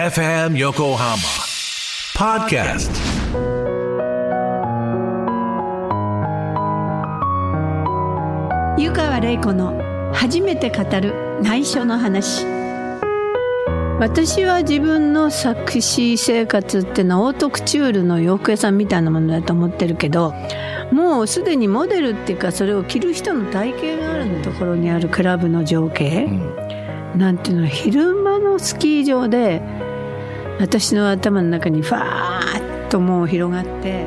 FM Yokohama Podcast.「湯川れい子の初めて語る内緒の話」私は自分の作詞生活ってのはオートクチュールの洋服屋さんみたいなものだと思ってるけどもうすでにモデルっていうかそれを着る人の体型があるところにあるクラブの情景、なんていうの昼間のスキー場で私の頭の中にファーッともう広がって。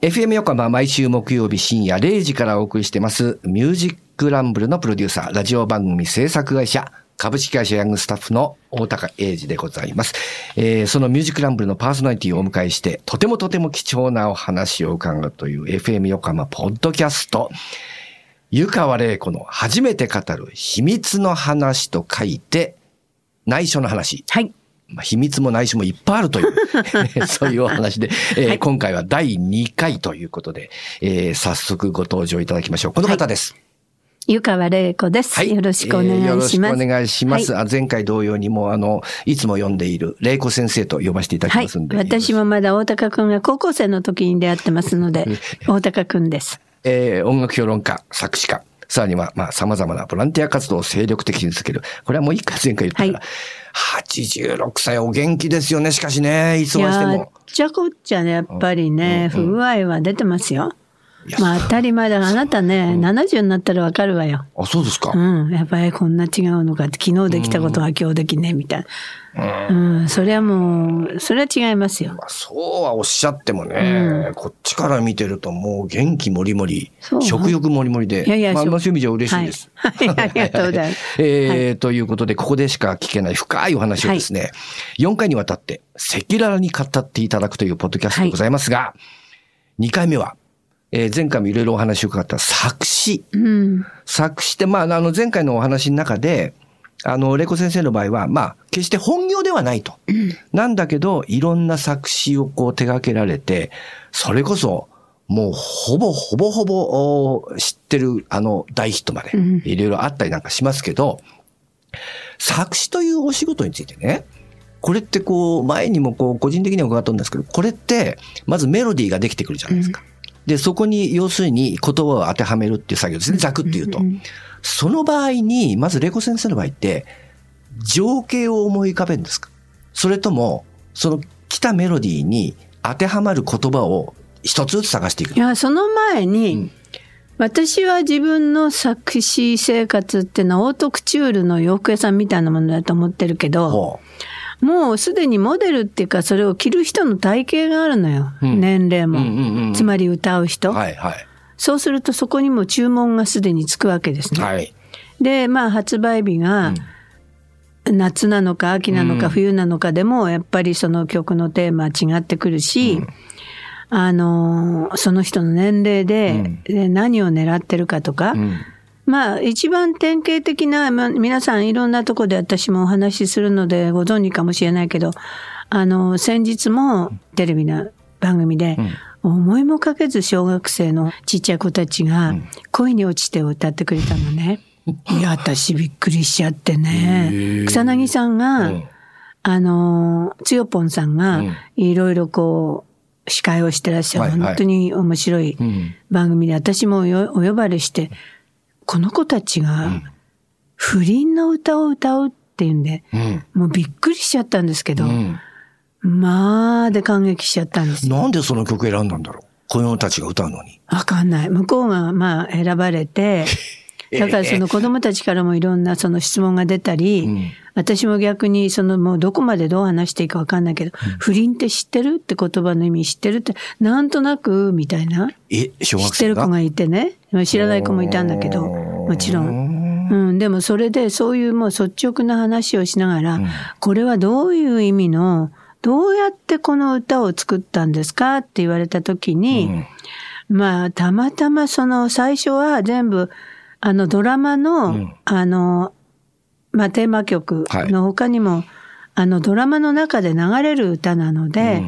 FM 横浜毎週木曜日深夜0時からお送りしてますミュージックランブルのプロデューサー、ラジオ番組制作会社、株式会社ヤングスタッフの大高英二でございます。えーそのミュージックランブルのパーソナリティをお迎えして、とてもとても貴重なお話を伺うという FM 横浜ポッドキャスト、湯川玲子の初めて語る秘密の話と書いて、内緒の話。はいまあ、秘密も内緒もいっぱいあるという、そういうお話で、えー今回は第2回ということで、えー早速ご登場いただきましょう。この方です。湯川玲子です、よろしくお願いします、えーよろしくお願いします。はいあ前回同様にもうあの、いつも読んでいる玲子先生と呼ばせていただきはいますんで。私もまだ大高くんが高校生の時に出会ってますので 大高くんですえー音楽評論家、作詞家、さらには、まあ、様々なボランティア活動を精力的に続ける。これはもう一回前回言ったから、86歳お元気ですよね、しかしね、いつましても。じゃこっちゃねやっぱりね、不具合は出てますよまあ当たり前だがあなたね、70になったらわかるわよ。あ、そうですか。うん、やっぱりこんな違うのかって昨日できたことが今日できねえみたいな。うん、それはもう、それは違いますよ。まあ、そうはおっしゃってもね、こっちから見てるともう元気もりもり食欲もりもりで、いやいやまあ、そういう意味じゃ嬉しいです。はい。はい。ありがとうございます。えーということで、ここでしか聞けない深いお話をですね、4回にわたって赤裸々に語っていただくというポッドキャストでございますが、2回目は、えー前回もいろいろお話を伺った作詞。うん。作詞って、まあ、あの、前回のお話の中で、あの、レコ先生の場合は、まあ、決して本業ではないと。なんだけど、いろんな作詞をこう手掛けられて、それこそ、もうほぼほぼほぼお知ってるあの大ヒットまで、いろいろあったりなんかしますけど、作詞というお仕事についてね、これってこう、前にもこう、個人的には伺ったんですけど、これって、まずメロディーができてくるじゃないですか。で、そこに要するに言葉を当てはめるっていう作業ですね、ざくっていうと。その場合に、まずレコ先生の場合って、情景を思い浮かべるんですか？それとも、その来たメロディーに当てはまる言葉を一つずつ探していくい。や、その前に、私は自分の作詞生活ってのはオートクチュールの洋服屋さんみたいなものだと思ってるけど、ほもうすでにモデルっていうかそれを着る人の体型があるのよ。ん年齢も、うんうんうんつまり歌う人、う。はいはい。そうするとそこにも注文がすでにつくわけですね。はい。で、まあ発売日が夏なのか秋なのか冬なのかでもやっぱりその曲のテーマは違ってくるし、あの、その人の年齢でで何を狙ってるかとか、うん。まあ一番典型的な、まあ、皆さんいろんなとこで私もお話しするのでご存知かもしれないけど、あの、先日もテレビの番組で、思いもかけず小学生のちっちゃい子たちが恋に落ちてを歌ってくれたのね。いや、私びっくりしちゃってね。草薙さんが、うん。あの、つよぽんさんがうん。いろいろこう、司会をしてらっしゃる、はいはい。本当に面白いん。番組で、私もよお呼ばれして、この子たちが不倫の歌を歌うっていうんで、うん。もうびっくりしちゃったんですけど、うん。まあで感激しちゃったんですよ。なんでその曲選んだんだろう？子供たちが歌うのに。わかんない。向こうがまあ選ばれて、だからその子供たちからもいろんなその質問が出たり、ん私も逆にそのもうどこまでどう話していいかわかんないけど、不倫って知ってるって言葉の意味知ってるって、なんとなくみたいな。え、小知学生が？ってる子がいてね。知らない子もいたんだけど、もちろん。うん、でもそれでそういうもう率直な話をしながら、これはどういう意味の、どうやってこの歌を作ったんですかって言われた時に、まあ、たまたまその最初は全部、あのドラマの、あの、まあテーマ曲の他にも、あのドラマの中で流れる歌なので、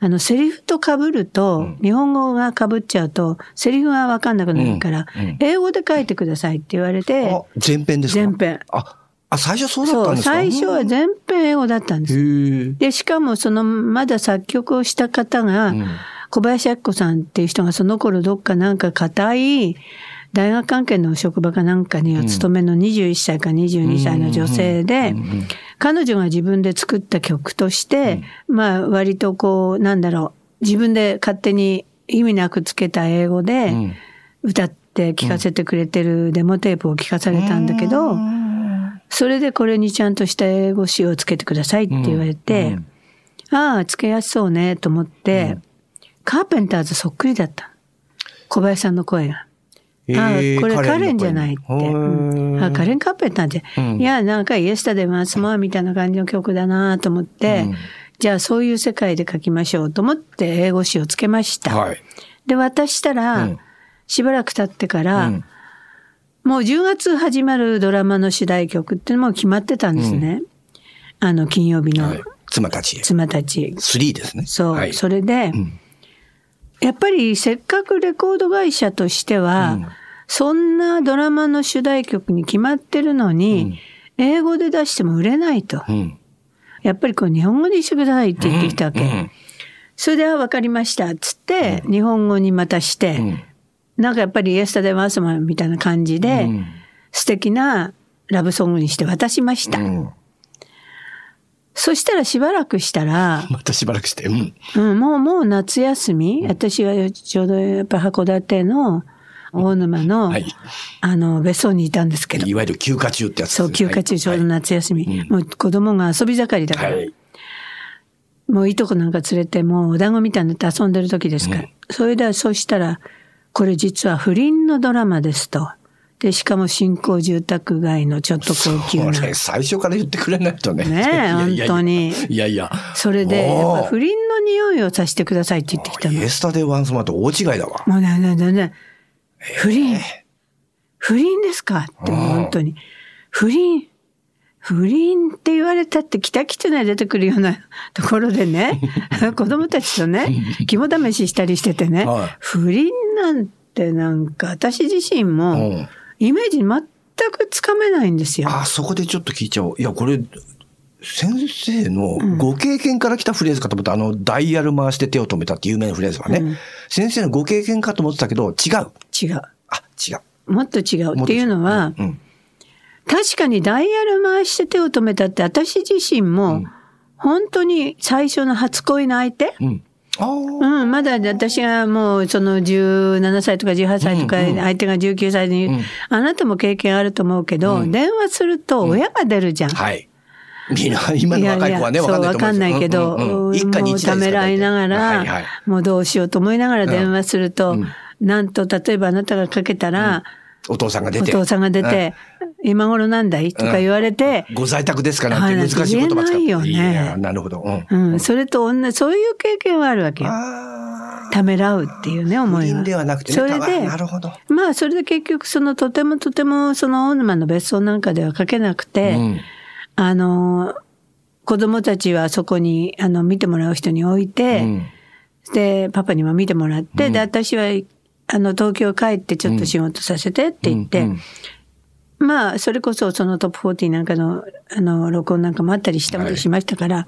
あの、セリフと被ると、日本語が被っちゃうと、セリフがわかんなくなるから、うん。うん。英語で書いてくださいって言われてあ、、前編ですか？前編。あ、あ、最初そうだったんですか？最初は全編英語だったんです。で、しかもその、まだ作曲をした方が、ん。小林明子さんっていう人がその頃どっかなんか固い、大学関係の職場かなんかにお勤めの21歳か22歳の女性で、彼女が自分で作った曲として、まあ割とこう、なんだろう、自分で勝手に意味なくつけた英語で歌って聴かせてくれてるデモテープを聞かされたんだけど、それでこれにちゃんとした英語詞をつけてくださいって言われて、ああ、つけやすそうねと思って、カーペンターズそっくりだった。小林さんの声が。ああ、これカレンじゃないって。うんあカレン・カーペンターって、いや、なんかイエスタでマスモアみたいな感じの曲だなと思って、じゃあそういう世界で書きましょうと思って英語詞をつけました。はい。で、渡したら、しばらく経ってから、もう10月始まるドラマの主題曲っていうのも決まってたんですね。あの、金曜日のはい。妻たちへ。妻たち。3ですね。そう、はい。それで、やっぱりせっかくレコード会社としては、そんなドラマの主題曲に決まってるのに、英語で出しても売れないと。うん。やっぱりこう日本語にしてくださいって言ってきたわけ。うんそれで、あ、わかりました。っつって、日本語にまたして、なんかやっぱりイエスタデマースマンみたいな感じで、素敵なラブソングにして渡しました。うん。そしたらしばらくしたら、またしばらくして。うん。うん、もう、もう夏休み、私はちょうどやっぱ函館の大沼の、はいあの、別荘にいたんですけど、いわゆる休暇中ってやつですそう、ね休暇中ちょうど夏休み、もう子供が遊び盛りだから、はい。もういとこなんか連れて、もうお団子みたいになって遊んでる時ですから。それで、そしたら、これ実は不倫のドラマですと。で、しかも新興住宅街のちょっと高級な。これ、最初から言ってくれないとね。ねえ本当にいやいや。それで、やっぱ不倫の匂いをさせてくださいって言ってきたのイ。エスタデーワンスマーと大違いだわ。もうね、ね、ね、ね、不倫、不倫ですか？ってもう本当に。不倫、不倫って言われたって北キツネ出てくるような ところでね、子供たちとね、肝試ししたりしててね、はい不倫なんてなんか私自身もうんイメージ全くつかめないんですよ。あ、そこでちょっと聞いちゃおう。いや、これ、先生のご経験から来たフレーズかと思った、あの、ダイヤル回して手を止めたって有名なフレーズはね。先生のご経験かと思ってたけど、違う。違う。あ、違う。もっと違う。っていうのは、うん。確かにダイヤル回して手を止めたって私自身も、本当に最初の初恋の相手、うん。うん、まだ私がもうその17歳とか18歳とか相手が19歳に、あなたも経験あると思うけど、電話すると親が出るじゃん。はい。みんな、今の若い子はね、わかんないと思うんですよかんないけど、うんうんうん。一家にもうためらいながら、はいはい。もうどうしようと思いながら電話すると、なんと、例えばあなたがかけたら、お父さんが出て。お父さんが出て、今頃なんだいとか言われて、ご在宅ですかなんて難しい言葉使って。言えないよねやなるほど。うん。うん、それと同じ、そういう経験はあるわけよ。あためらうっていうね、あ。思いは。ではなくてね。それで、なるほど。まあ、それで結局、その、とてもとても、その、大沼の別荘なんかでは書けなくて、うんあの、子供たちはそこに、あの、見てもらう人に置いて、うんで、パパにも見てもらって、で、私は、あの、東京帰ってちょっと仕事させてって言って、うんうんまあ、それこそそのトップ40なんかの、あの、録音なんかもあったりしたりしましたから、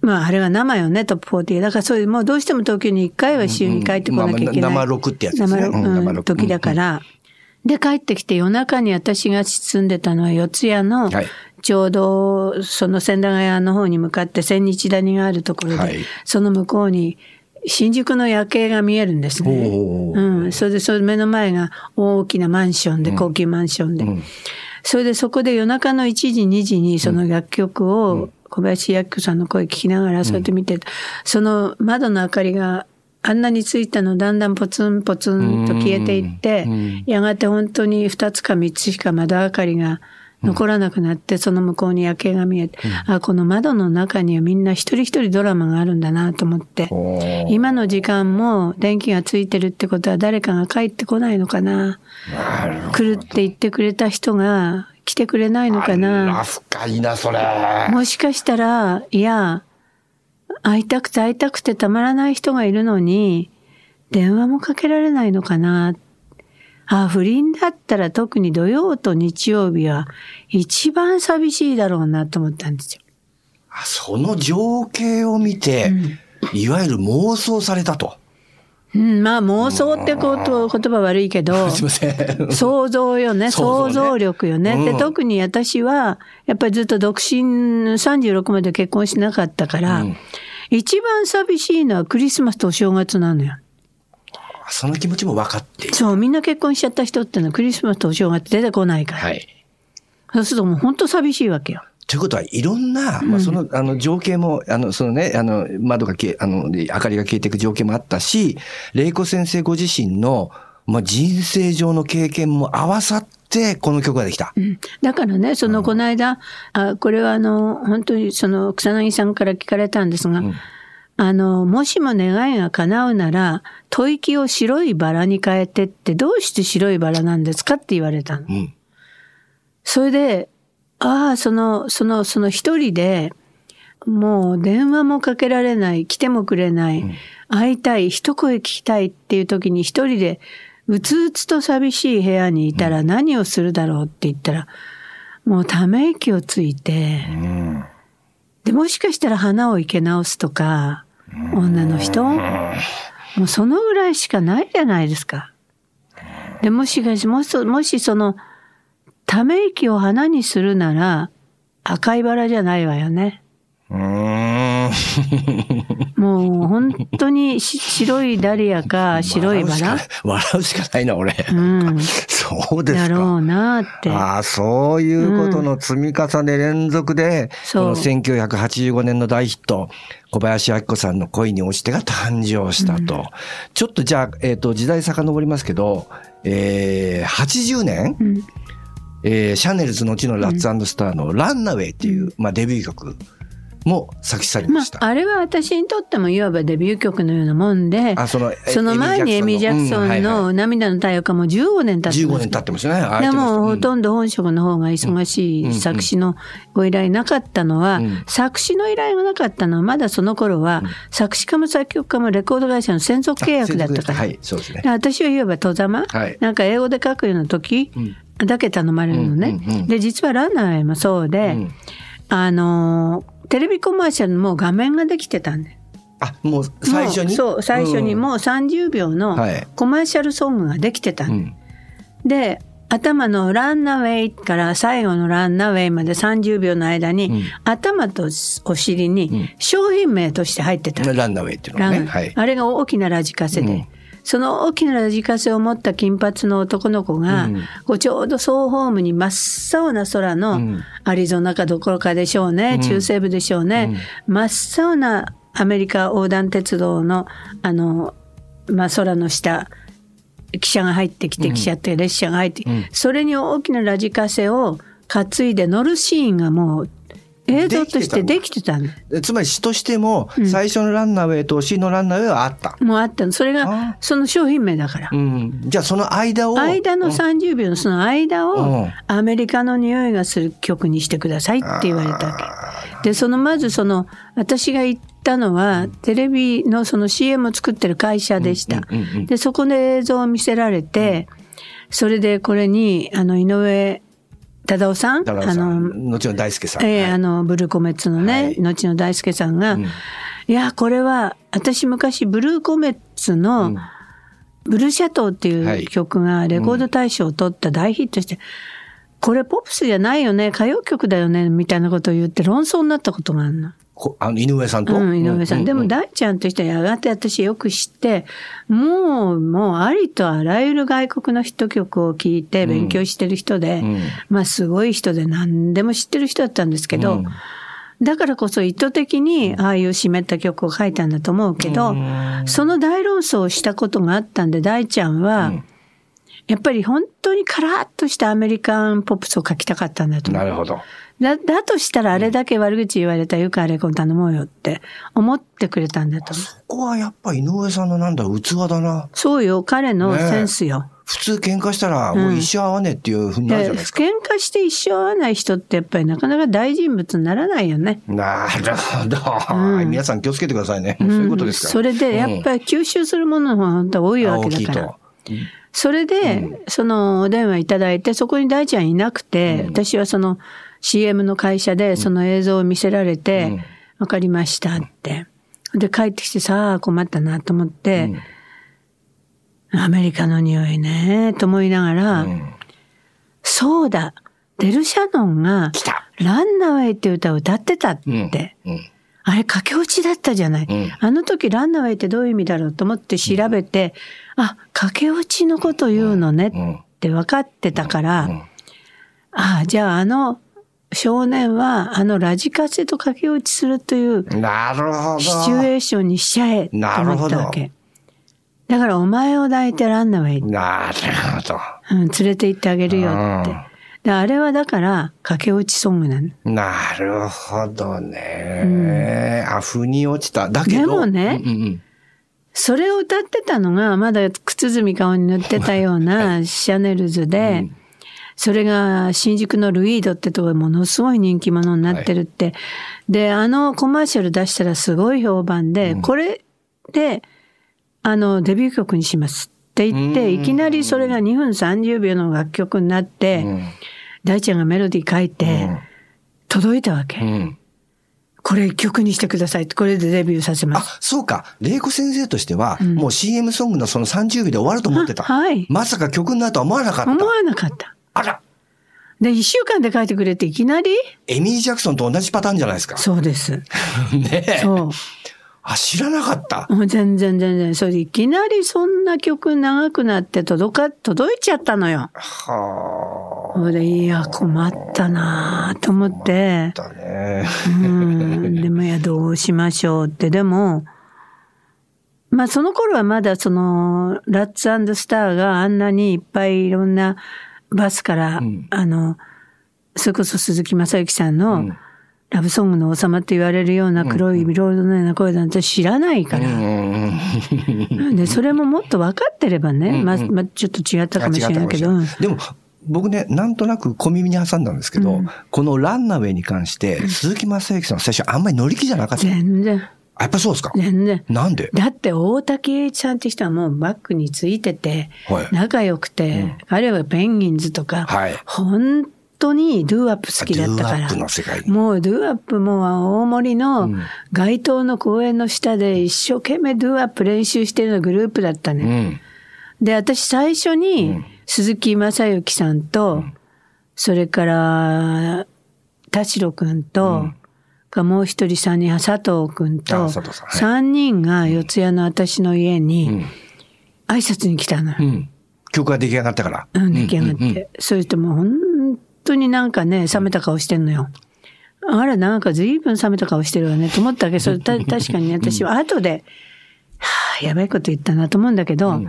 まあ、あれは生よね、トップ40。だからそういう、もうどうしても東京に1回は週に帰ってこなきゃいけない。うんまあまあ生録ってやつですね生録うん時だから。で、帰ってきて夜中に私が住んでたのは四谷の、はいちょうどその千駄ヶ谷の方に向かって千日谷があるところで、はいその向こうに新宿の夜景が見えるんですね。うん。それで、その目の前が大きなマンションで、高級マンションで。それでそこで夜中の1時、2時にその楽曲を小林明子さんの声聞きながらそうやって見てた、その窓の明かりがあんなについたのだんだんポツンポツンと消えていって、やがて本当に2つか3つしか窓明かりが残らなくなって、その向こうに夜景が見えて、あ、この窓の中にはみんな一人一人ドラマがあるんだなと思って、今の時間も電気がついてるってことは誰かが帰ってこないのかな。来るって言ってくれた人が来てくれないのかな。深いな、それ。もしかしたら、いや、会いたくて会いたくてたまらない人がいるのに、電話もかけられないのかな。ああ、不倫だったら特に土曜と日曜日は一番寂しいだろうなと思ったんですよ。あその情景を見て、いわゆる妄想されたと。うん、まあ妄想ってこと、言葉悪いけど、すいません。想像よね、想像力よね。うんで、特に私は、やっぱりずっと独身36まで結婚しなかったから、うん一番寂しいのはクリスマスとお正月なのよ。その気持ちも分かっている。そう、みんな結婚しちゃった人ってのはクリスマスとお正月出てこないから。はい。そうするともう本当寂しいわけよ。ということは、いろんな、まあ、その、あの、情景も、あの、そのね、あの、窓が消え、あの、明かりが消えていく情景もあったし、玲子先生ご自身の、まあ、人生上の経験も合わさって、この曲ができた。うんだからね、そのこの間、あこれはあの、本当にその草薙さんから聞かれたんですが、あの、もしも願いが叶うなら、吐息を白いバラに変えてって、どうして白いバラなんですかって言われたの。うん。それで、ああ、その、その、その一人で、もう電話もかけられない、来てもくれない、会いたい、一声聞きたいっていう時に一人で、うつうつと寂しい部屋にいたら何をするだろうって言ったら、もうため息をついて、うん。で、もしかしたら花を生け直すとか、女の人？もうそのぐらいしかないじゃないですか。で、もしかし、もし、もしその、ため息を花にするなら、赤いバラじゃないわよね。うん。もう本当にし白いダリアか白いバラ？笑うしか笑うしかないな、俺。うん。そうですか。だろうなって。ああ、そういうことの積み重ね連続で、そうこの1985年の大ヒット、小林明子さんの恋に落ちてが誕生したと。ちょっとじゃあ、えっ、と、時代遡りますけど、えー、80年、うんえーシャネルズ後のラッツスターのランナウェイっていう、まあ、デビュー曲も作詞されまました。あ、あれは私にとってもいわばデビュー曲のようなもんで、あそのえその前にエミ・ジャクソンの涙の太陽かもう15年経って15ます年経ってますね。あでも、ほんとんど本職の方が忙しい作詞のご依頼なかったのは、うん作詞の依頼がなかったのは、まだその頃は、作詞家も作曲家もレコード会社の専属契約だったから。はい、そうですねで。私はいわば戸ざま、はいなんか英語で書くような時だけ頼まれるのね。うんうんうんで、実はランナーもそうで、うんあのー、テレビコマーシャルも画面ができてたんで。あ、もう最初に？そう、最初にうんもう30秒のはいコマーシャルソングができてたんで。うんで、頭のランナウェイから最後のランナウェイまで30秒の間に、うん頭とお尻に商品名として入ってた。ランナウェイっていうのね。はい。あれが大きなラジカセで、うんその大きなラジカセを持った金髪の男の子が、うん。ちょうど総ホームに真っ青な空の、うん。アリゾナかどころかでしょうね、中西部でしょうね、真っ青なアメリカ横断鉄道のあの、まあ、空の下汽車が入ってきて、汽車って列車が入って、それに大きなラジカセを担いで乗るシーンがもう映像としてできてたんだ。でつまり詩としても、最初のランナウェイと詩のランナウェイはあった。もうあったの。それあがその商品名だから。うん。じゃあその間を。間の30秒のその間うをんアメリカの匂いがする曲にしてくださいって言われたわけ。で、そのまずその私が行ったのはテレビのその CM を作ってる会社でした。で、そこで映像を見せられて、それでこれにあの井上忠夫さん、だからさあの、後の大輔さん。ええはい。あの、ブルーコメッツのね、はい。後の大輔さんが、いや、これは、私昔、ブルーコメッツの、ブルーシャトーってはい。いう曲がレコード大賞を取った大ヒットして、これポップスじゃないよね、歌謡曲だよね、みたいなことを言って論争になったことがあるの。こあの井上さんと？うん、井上さん。うでも、大ちゃんとしてはやがて私よく知って、もう、もう、ありとあらゆる外国のヒット曲を聴いて勉強してる人で、んまあ、すごい人で何でも知ってる人だったんですけど、だからこそ意図的にああいう湿った曲を書いたんだと思うけど、その大論争をしたことがあったんで、大ちゃんは、やっぱり本当にカラッとしたアメリカンポップスを書きたかったんだと思う。なるほど。だ、だとしたらあれだけ悪口言われたらよくあれこう頼もうよって思ってくれたんだと思う。ここはやっぱ井上さんのなんだ、器だな。そうよ、彼のセンスよ。普通喧嘩したらもう一生会わねえっていうふうになるじゃないですか。喧嘩して一生会わない人ってやっぱりなかなか大人物にならないよね。なるほど、皆さん気をつけてくださいね。そういうことですから。それでやっぱり吸収するものが本当は多いわけだから。それで、そのお電話いただいて、そこに大ちゃんいなくて、私はその CM の会社でその映像を見せられて、わかりましたって。で、帰ってきてさあ困ったなと思って、アメリカの匂いね、と思いながら、そうだ、デルシャノンがランナウェイって歌を歌ってたって。うん。あれ駆け落ちだったじゃない、ん。あの時ランナウェイってどういう意味だろうと思って調べて、あ、駆け落ちのこと言うのねって分かってたから、ああ、じゃああの少年はあのラジカセと駆け落ちするというなるほど。シチュエーションにしちゃえと思ったわけ。だからお前を抱いてランナウェイ、なるほど。うん、連れて行ってあげるよって。であれはだから駆け落ちソングなの。なるほどね。あ、腑に落ちた。だけど。でもねうんうんそれを歌ってたのが、まだ靴積み顔に塗ってたようなシャネルズで、それが新宿のルイードってところでものすごい人気者になってるって。で、あのコマーシャル出したらすごい評判で、これで、あの、デビュー曲にしますって言って、いきなりそれが2分30秒の楽曲になって、大ちゃんがメロディー書いて、届いたわけ。うんこれ曲にしてくださいって、これでデビューさせまあす。、そうか。玲子先生としては、もう CM ソングのその30秒で終わると思ってた。あはいまさか曲になるとは思わなかった。思わなかった。あら、で、一週間で書いてくれていきなり？エミリー・ジャクソンと同じパターンじゃないですか。そうです。ねえ。そう。あ、知らなかった。もう全然全然。それでいきなりそんな曲長くなって届か、届いちゃったのよ。はそれで、いや、困ったなぁと思ってあ。。だね。うん。でも、いや、どうしましょうって。でも、まあ、その頃はまだその、ラッツスターがあんなにいっぱいいろんなバスから、あの、それこそ鈴木雅之さんの、ラブソングの王様って言われるような黒いロードのような声なんて知らないから。で、それももっと分かってればね、まあ、まあ、ちょっと違ったかもしれない。けど、でも、僕ね、なんとなく小耳に挟んだんですけど、このランナウェイに関して、鈴木雅之さん最初あんまり乗り気じゃなかった。全然、あやっぱそうですか？全然。なんで？だって大瀧詠一さんって人はもうバックについててはい、仲良くて、彼はペンギンズとかはい、本当にドゥーワップ好きだったから。もうドゥーワップも大森の街頭の公園の下で一生懸命ドゥーアップ練習してるのグループだったうね。ん。で、私最初に鈴木正幸さんと、それから田代くんと、がもう一人三人、佐藤くんあと、佐藤さんはい三人が四谷の私の家に挨拶に来たのよ。うん。曲が出来上がったから。うん、出来上がって。それともう本当になんかね、冷めた顔してんのよ。あら、なんか随分冷めた顔してるわね、と思ったけど、それた 確かにね私は後で、はあ、やばいこと言ったなと思うんだけど、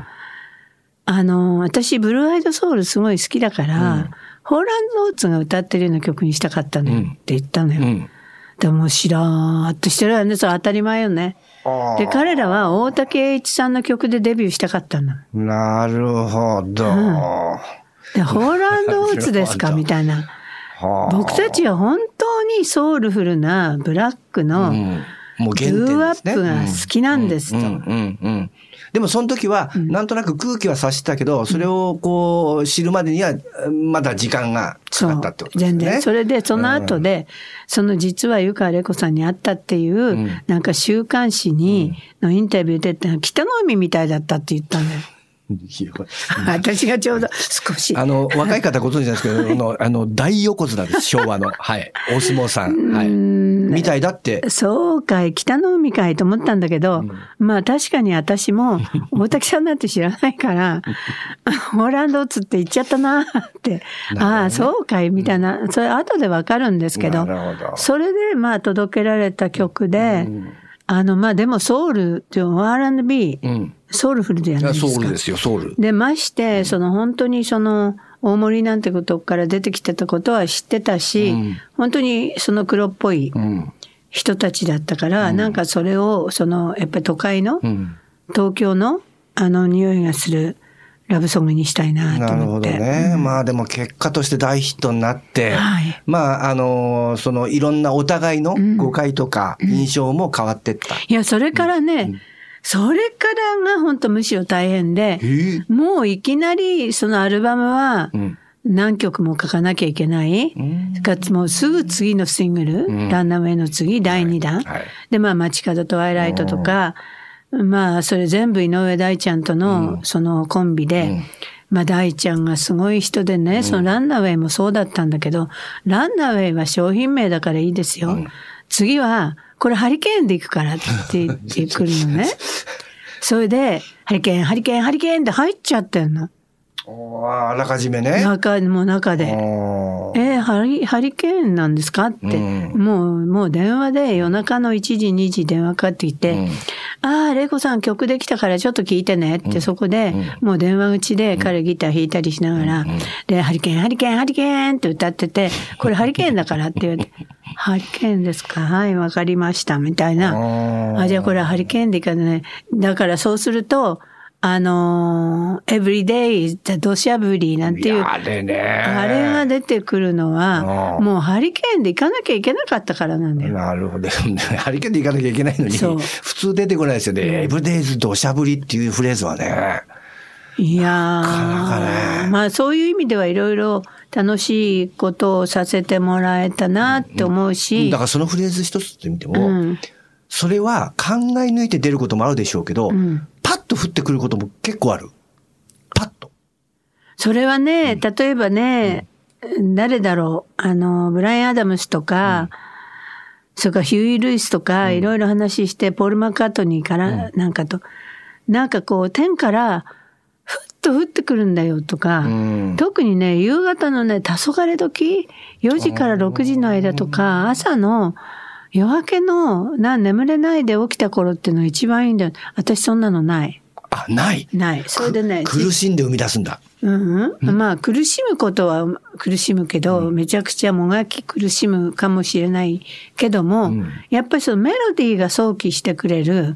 あの、私、ブルーアイドソウルすごい好きだから、ホーランドオーツが歌ってるような曲にしたかったのよって言ったのよ。うん。でも、しらーっとしてるわね、それ当たり前よね。あで、彼らは大竹栄一さんの曲でデビューしたかったの。あ。なるほど。はで、ホーランドオーツですか？みたいな。あ。僕たちは本当にソウルフルなブラックのうんもう原点ドゥーア。ップが好きなんですと。うんうんうん。でもその時は、なんとなく空気は察したけど、それをこう、知るまでには、まだ時間がったってことですね。全然。それで、その後で、その実は湯川玲子さんに会ったっていう、なんか週刊誌に、のインタビュー出て、北の海みたいだったって言ったんだよ。私がちょうど少し。あの、若い方ご存知なんですけど、あの、あの大横綱です、昭和の。はい。大相撲さん。はい。みたいだって。そうかい、北の海かいと思ったんだけど、まあ確かに私も、大竹さんなんて知らないから、ホーランドツって言っちゃったなって、ああ、そうかい、みたいな、それ後でわかるんですけど、なるほどそれでまあ届けられた曲で、あのまあでもソウルっていう R&B、うん。ソウルフルでやいやないですか。ソウルですよ、ソウル。で、まして、その本当にその、大森なんてことから出てきてたことは知ってたし、本当にその黒っぽいうん。人たちだったから、なんかそれを、その、やっぱり都会の、うん。東京の、あの匂いがする、ラブソングにしたいなとなるほ思って。どね。まあでも結果として大ヒットになって、はい。まああの、そのいろんなお互いの誤解とか印象も変わってった。いや、それからね、それからが本当むしろ大変で、えもういきなりそのアルバムはん。何曲も書かなきゃいけない。かつもうすぐ次のシングル、ランナーウェイの次、第2弾。はい。で、まあ、街角トワイライトとか、まあ、それ全部井上大ちゃんとのそのコンビで、まあ、大ちゃんがすごい人でね、そのランナーウェイもそうだったんだけど、ランナーウェイは商品名だからいいですよ。次は、これハリケーンで行くからって言ってくるのね。それで、ハリケーン、ハリケーン、ハリケーンって入っちゃってんの。あらかじめね。中、もう中で。えーハリ、ハリケーンなんですかって、もう、もう電話で夜中の1時、2時電話かかってきて、ああ、レイコさん曲できたからちょっと聞いてねって、そこで、もう電話口で彼ギター弾いたりしながら、で、ハリケーン、ハリケーン、ハリケーンって歌ってて、これハリケーンだからって言われて、ハリケーンですか？はい、わかりました、みたいな。あ、じゃあこれはハリケーンでいいかね。だからそうすると、あのー、everyday is the 土砂降りなんていう、あれね。あれが出てくるのは、うんもうハリケーンで行かなきゃいけなかったからなんだよ。なるほど。ハリケーンで行かなきゃいけないのに、普通出てこないですよね。エブデイズ土砂降りっていうフレーズはね。いやー、なかねまあそういう意味ではいろいろ楽しいことをさせてもらえたなって思うし、だからそのフレーズ一つって見ても、うんそれは考え抜いて出ることもあるでしょうけど、と降ってくることも結構ある。パッと。それはね、例えばね、誰だろう、あの、ブライアン・アダムスとか、それからヒューイ・ルイスとか、いろいろ話して、ポール・マッカートニーからなんかと、なんかこう、天から、ふっと降ってくるんだよとか、ん。特にね、夕方のね、黄昏時、4時から6時の間とか、朝の夜明けの、な、眠れないで起きた頃っていうのが一番いいんだよ。私そんなのない。あ、ない。ない。それでね、苦しんで生み出すんだ。うんうん、まあ苦しむことは苦しむけど、めちゃくちゃもがき苦しむかもしれないけども、やっぱりそのメロディーが想起してくれる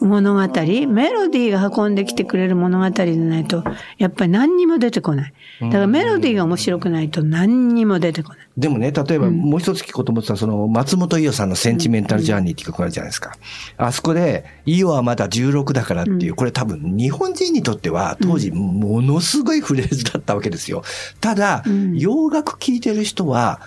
物語、メロディーが運んできてくれる物語でないと、やっぱり何にも出てこない。だからメロディーが面白くないと何にも出てこない。でもね、例えばもう一つ聞こうと思ってたその松本伊代さんのセンチメンタルジャーニーって曲あるじゃないですか。あそこで、伊代はまだ16だからっていう、これ多分日本人にとっては当時ものすごいフレーズだったわけですよ。ただ、洋楽聴いてる人は、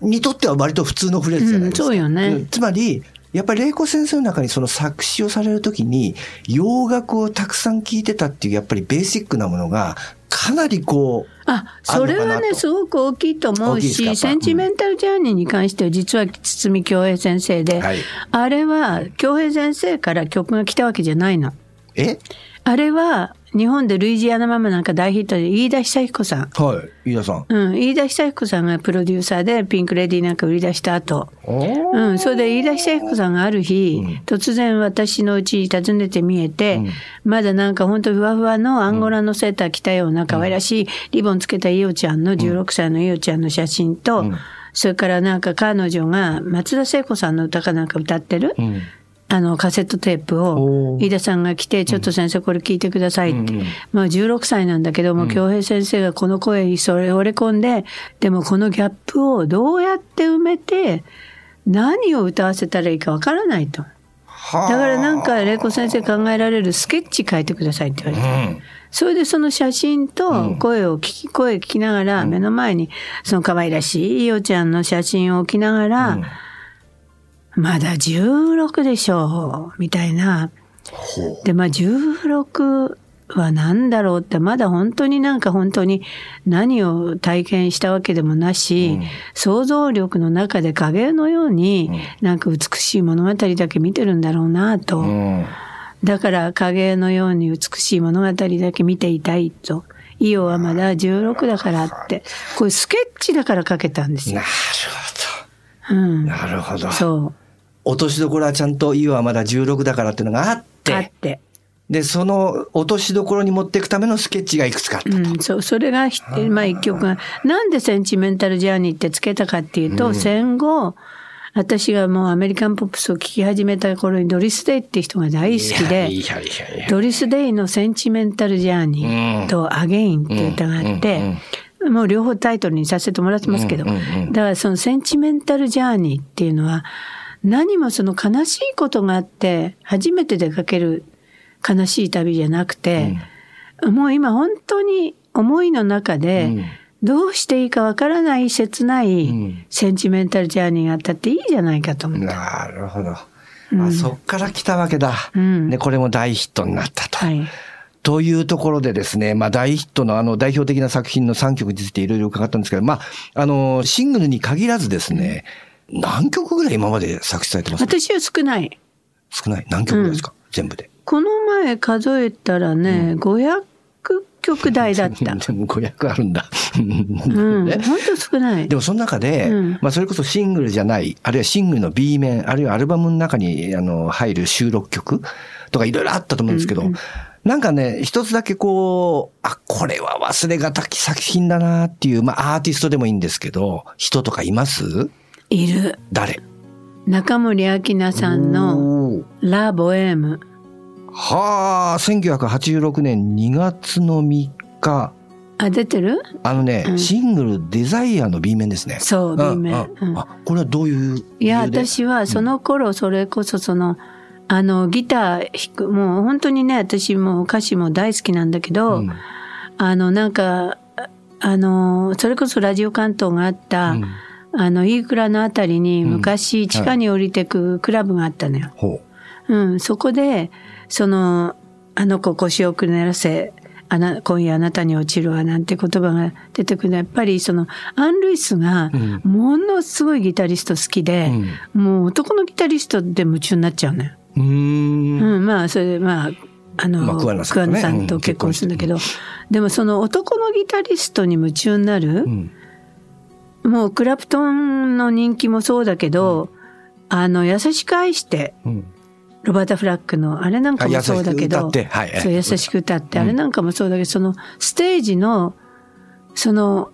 にとっては割と普通のフレーズじゃないですか。うんそうよねうんつまり、やっぱり玲子先生の中にその作詞をされるときに、洋楽をたくさん聴いてたっていう、やっぱりベーシックなものが、かなりこう、あ、それはね、すごく大きいと思うし、ぱセンチメンタルジャーニーに関しては実は堤京平先生で、はい。あれは京平先生から曲が来たわけじゃないの。え？あれは日本でルイジアナママなんか大ヒットで飯田久彦さん。はい、飯田さん。うん、飯田久彦さんがプロデューサーでピンクレディーなんか売り出した後、うん、それで飯田久彦さんがある日、突然私のうちに訪ねてみえて、まだなんか本当ふわふわのアンゴラのセーター着たような可愛らしいリボンつけたイオちゃんの16歳のイオちゃんの写真と、それからなんか彼女が松田聖子さんの歌かなんか歌ってる、うんあの、カセットテープを飯田さんが来て、ちょっと先生これ聞いてくださいって。まあ16歳なんだけども、京平先生がこの声にそれ惚れ込んで、でもこのギャップをどうやって埋めて、何を歌わせたらいいかわからないと。だからなんか、玲子先生考えられるスケッチ書いてくださいって言われて。それでその写真と声を聞き、声聞きながら、目の前にその可愛らしいいおちゃんの写真を置きながら、まだ16でしょう、みたいな。で、まあ16は何だろうって、まだ本当になんか本当に何を体験したわけでもなし、想像力の中で影のように、なんか美しい物語だけ見てるんだろうなと。うんだから影のように美しい物語だけ見ていたいと。イオはまだ16だからって。これスケッチだから書けたんですよな。るうんほど。。なるほど。そう。落としどころはちゃんと、イオはまだ16だからっていうのがあって、あって。で、その落としどころに持っていくためのスケッチがいくつかあった。うん、そう、それがひ、まあ一曲が、なんでセンチメンタルジャーニーってつけたかっていうと、戦後、私がもうアメリカンポップスを聴き始めた頃にドリス・デイって人が大好きで、ドリス・デイのセンチメンタル・ジャーニーとアゲインって歌があって、もう両方タイトルにさせてもらってますけど、だからそのセンチメンタル・ジャーニーっていうのは、何もその悲しいことがあって、初めて出かける悲しい旅じゃなくて、もう今本当に思いの中で、どうしていいかわからない切ないセンチメンタルジャーニーがあったっていいじゃないかと思って。なるほど。あそっから来たわけだ。んで、これも大ヒットになったと。はい。というところでですね、まあ大ヒットのあの代表的な作品の3曲についていろいろ伺ったんですけど、まあ、あの、シングルに限らずですね、何曲ぐらい今まで作詞されてます？か私は少ない。少ない？何曲ぐらいですか、全部で。この前数えたらね、500曲台だった。でも500あるんだ。うん、ね本当少ないで。もその中で、うんまあそれこそシングルじゃない、あるいはシングルの B 面、あるいはアルバムの中にあの入る収録曲とかいろいろあったと思うんですけど、なんかね、一つだけこう、あ、これは忘れがたき作品だなっていう、まあアーティストでもいいんですけど、人とかいます？いる。誰？中森明菜さんのラ・ボエーム。はあ、1986年2月の3日、あ、出てる？あのね、うん。シングルデザイアの B 面ですね。そう、B 面。あうん。あ、これはどういういや、私はその頃、それこそその、あの、ギター弾く、もう本当にね、私も歌詞も大好きなんだけど、うん。あの、なんか、あの、それこそラジオ関東があった、うんあの、飯倉のあたりに昔地下に降りてくクラブがあったのよ。ほう。ん、そこで、その、あの子腰をくねらせ、あな、今夜あなたに落ちるわなんて言葉が出てくるの。は、やっぱりその、アン・ルイスが、ものすごいギタリスト好きで、もう男のギタリストで夢中になっちゃうのよ。う。ん。うん、まあ、それで、まあ、あの、まあ桑名さんさんと結婚するんだけど、でもその男のギタリストに夢中になる、んもうクラプトンの人気もそうだけど、あの、優しく愛して、うん。ロバータ・フラックの、あれなんかもそうだけど、あ優しく歌ってはいそう優しく歌って、あれなんかもそうだけど、そのステージの、その、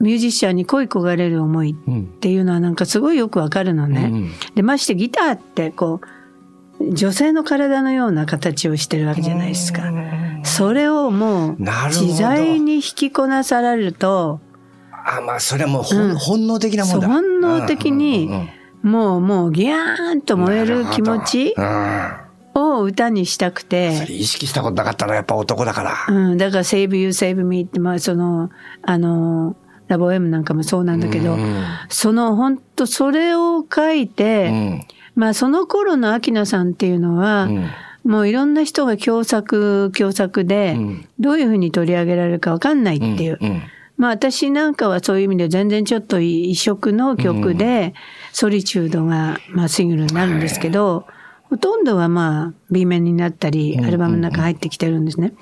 ミュージシャンに恋焦がれる思いっていうのはなんかすごいよくわかるのね。うんで、ましてギターってこう、女性の体のような形をしてるわけじゃないですか。それをもう自在に弾きこなされると、あ、まあ、それはもう本,、本能的なもんだ。本能的にうんうんうんもうもうギャーンと燃える気持ちうん。を歌にしたくて、それ意識したことなかったのはやっぱ男だから。うん、だから Save You Save Me って、まあその、あの、ラボ M なんかもそうなんだけど、その本当それを書いて、うん。まあその頃の秋菜さんっていうのは、んもういろんな人が共作、共作で、どういうふうに取り上げられるかわかんないっていう。うん。まあ私なんかはそういう意味で全然ちょっと異色の曲で、ソリチュードが、まあ、シングルになるんですけど、ほとんどはまあ B 面になったり、アルバムの中入ってきてるんですね。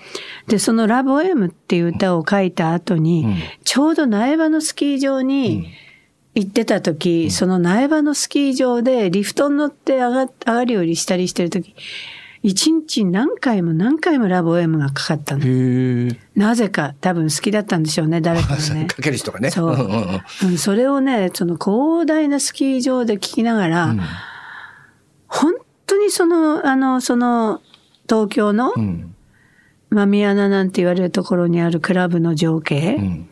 で、そのラブオエムっていう歌を書いた後に、ちょうど苗場のスキー場に行ってた時、その苗場のスキー場でリフトに乗って上が上がり降りしたりしてる時、一日何回も何回もラブオエムがかかったの。なぜか多分好きだったんでしょうね、誰かがね。かける人がね。そう、んんうんうんそれをね、その広大なスキー場で聞きながら、本当にその、あの、その、東京の、んマミアナなんて言われるところにあるクラブの情景、ん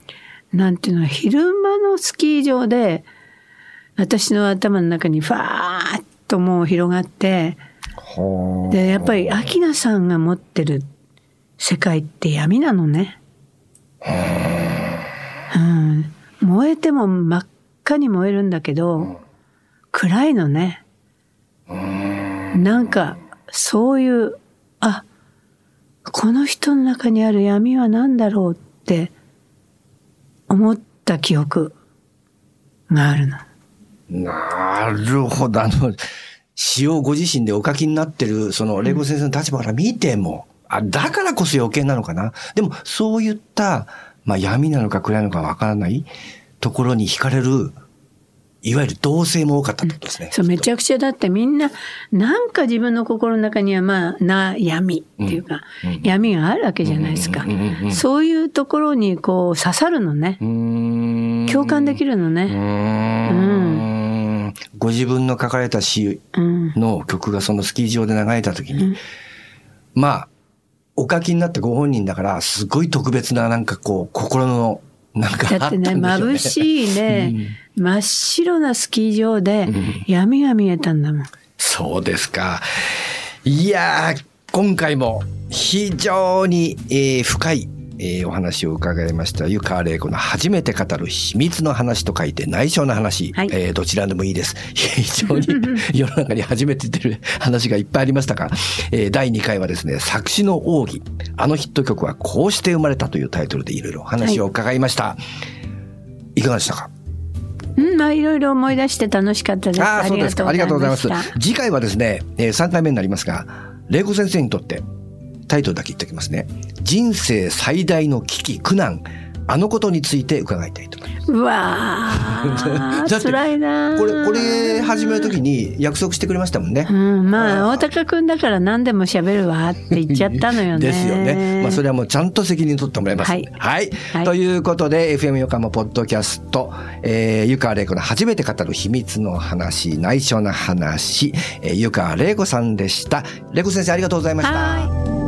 なんていうのは昼間のスキー場で、私の頭の中にファーッともう広がって、で、やっぱり、秋菜さんが持ってる世界って闇なのね。うん。燃えても真っ赤に燃えるんだけど、暗いのね。なんか、そういう、あ、この人の中にある闇は何だろうって思った記憶があるの。なるほど。あの、詩をご自身でお書きになってる、その、レゴ先生の立場から見ても、あ、だからこそ余計なのかな。でも、そういった、まあ、闇なのか暗いのかわからないところに惹かれる、いわゆる同性も多かったってことですね。そう、めちゃくちゃだってみんな、なんか自分の心の中にはまあ、な、闇っていうか、闇があるわけじゃないですか。そういうところにこう刺さるのね。共感できるのうね。ーんご自分の書かれた詩うん。の曲がそのスキー場で流れた時に、うんまあ、お書きになったご本人だから、すごい特別ななんかこう、心の、なんかあっただってね。眩しいね、真っ白なスキー場で闇が見えたんだもん。そうですか。いやー、今回も非常に、えー深い、えーお話を伺いました。湯川玲子の初めて語る秘密の話と書いて内緒の話。はいえーどちらでもいいです。非常に世の中に初めて出る話がいっぱいありましたが、えー第2回はですね、作詞の奥義。あのヒット曲はこうして生まれたというタイトルでいろいろお話を伺いました。い、かがでしたか？うん、まあいろいろ思い出して楽しかったです。ああ、そうですか。ありがとうございます。次回はですね、えー、3回目になりますが、玲子先生にとって、タイトルだけ言っておきますね。人生最大の危機、苦難、あのことについて伺いたいと思います。うわ だー、辛いなーこれ、これ始めるときに約束してくれましたもんねう。ん、まあ、大高くんだから何でも喋るわって言っちゃったのよね。ですよね。まあ、それはもうちゃんと責任取ってもらいますんで。はい。はいということで、FM 横浜ポッドキャスト、えー、湯川玲子の初めて語る秘密の話、内緒の話、えー、湯川玲子さんでした。玲子先生ありがとうございました。はい。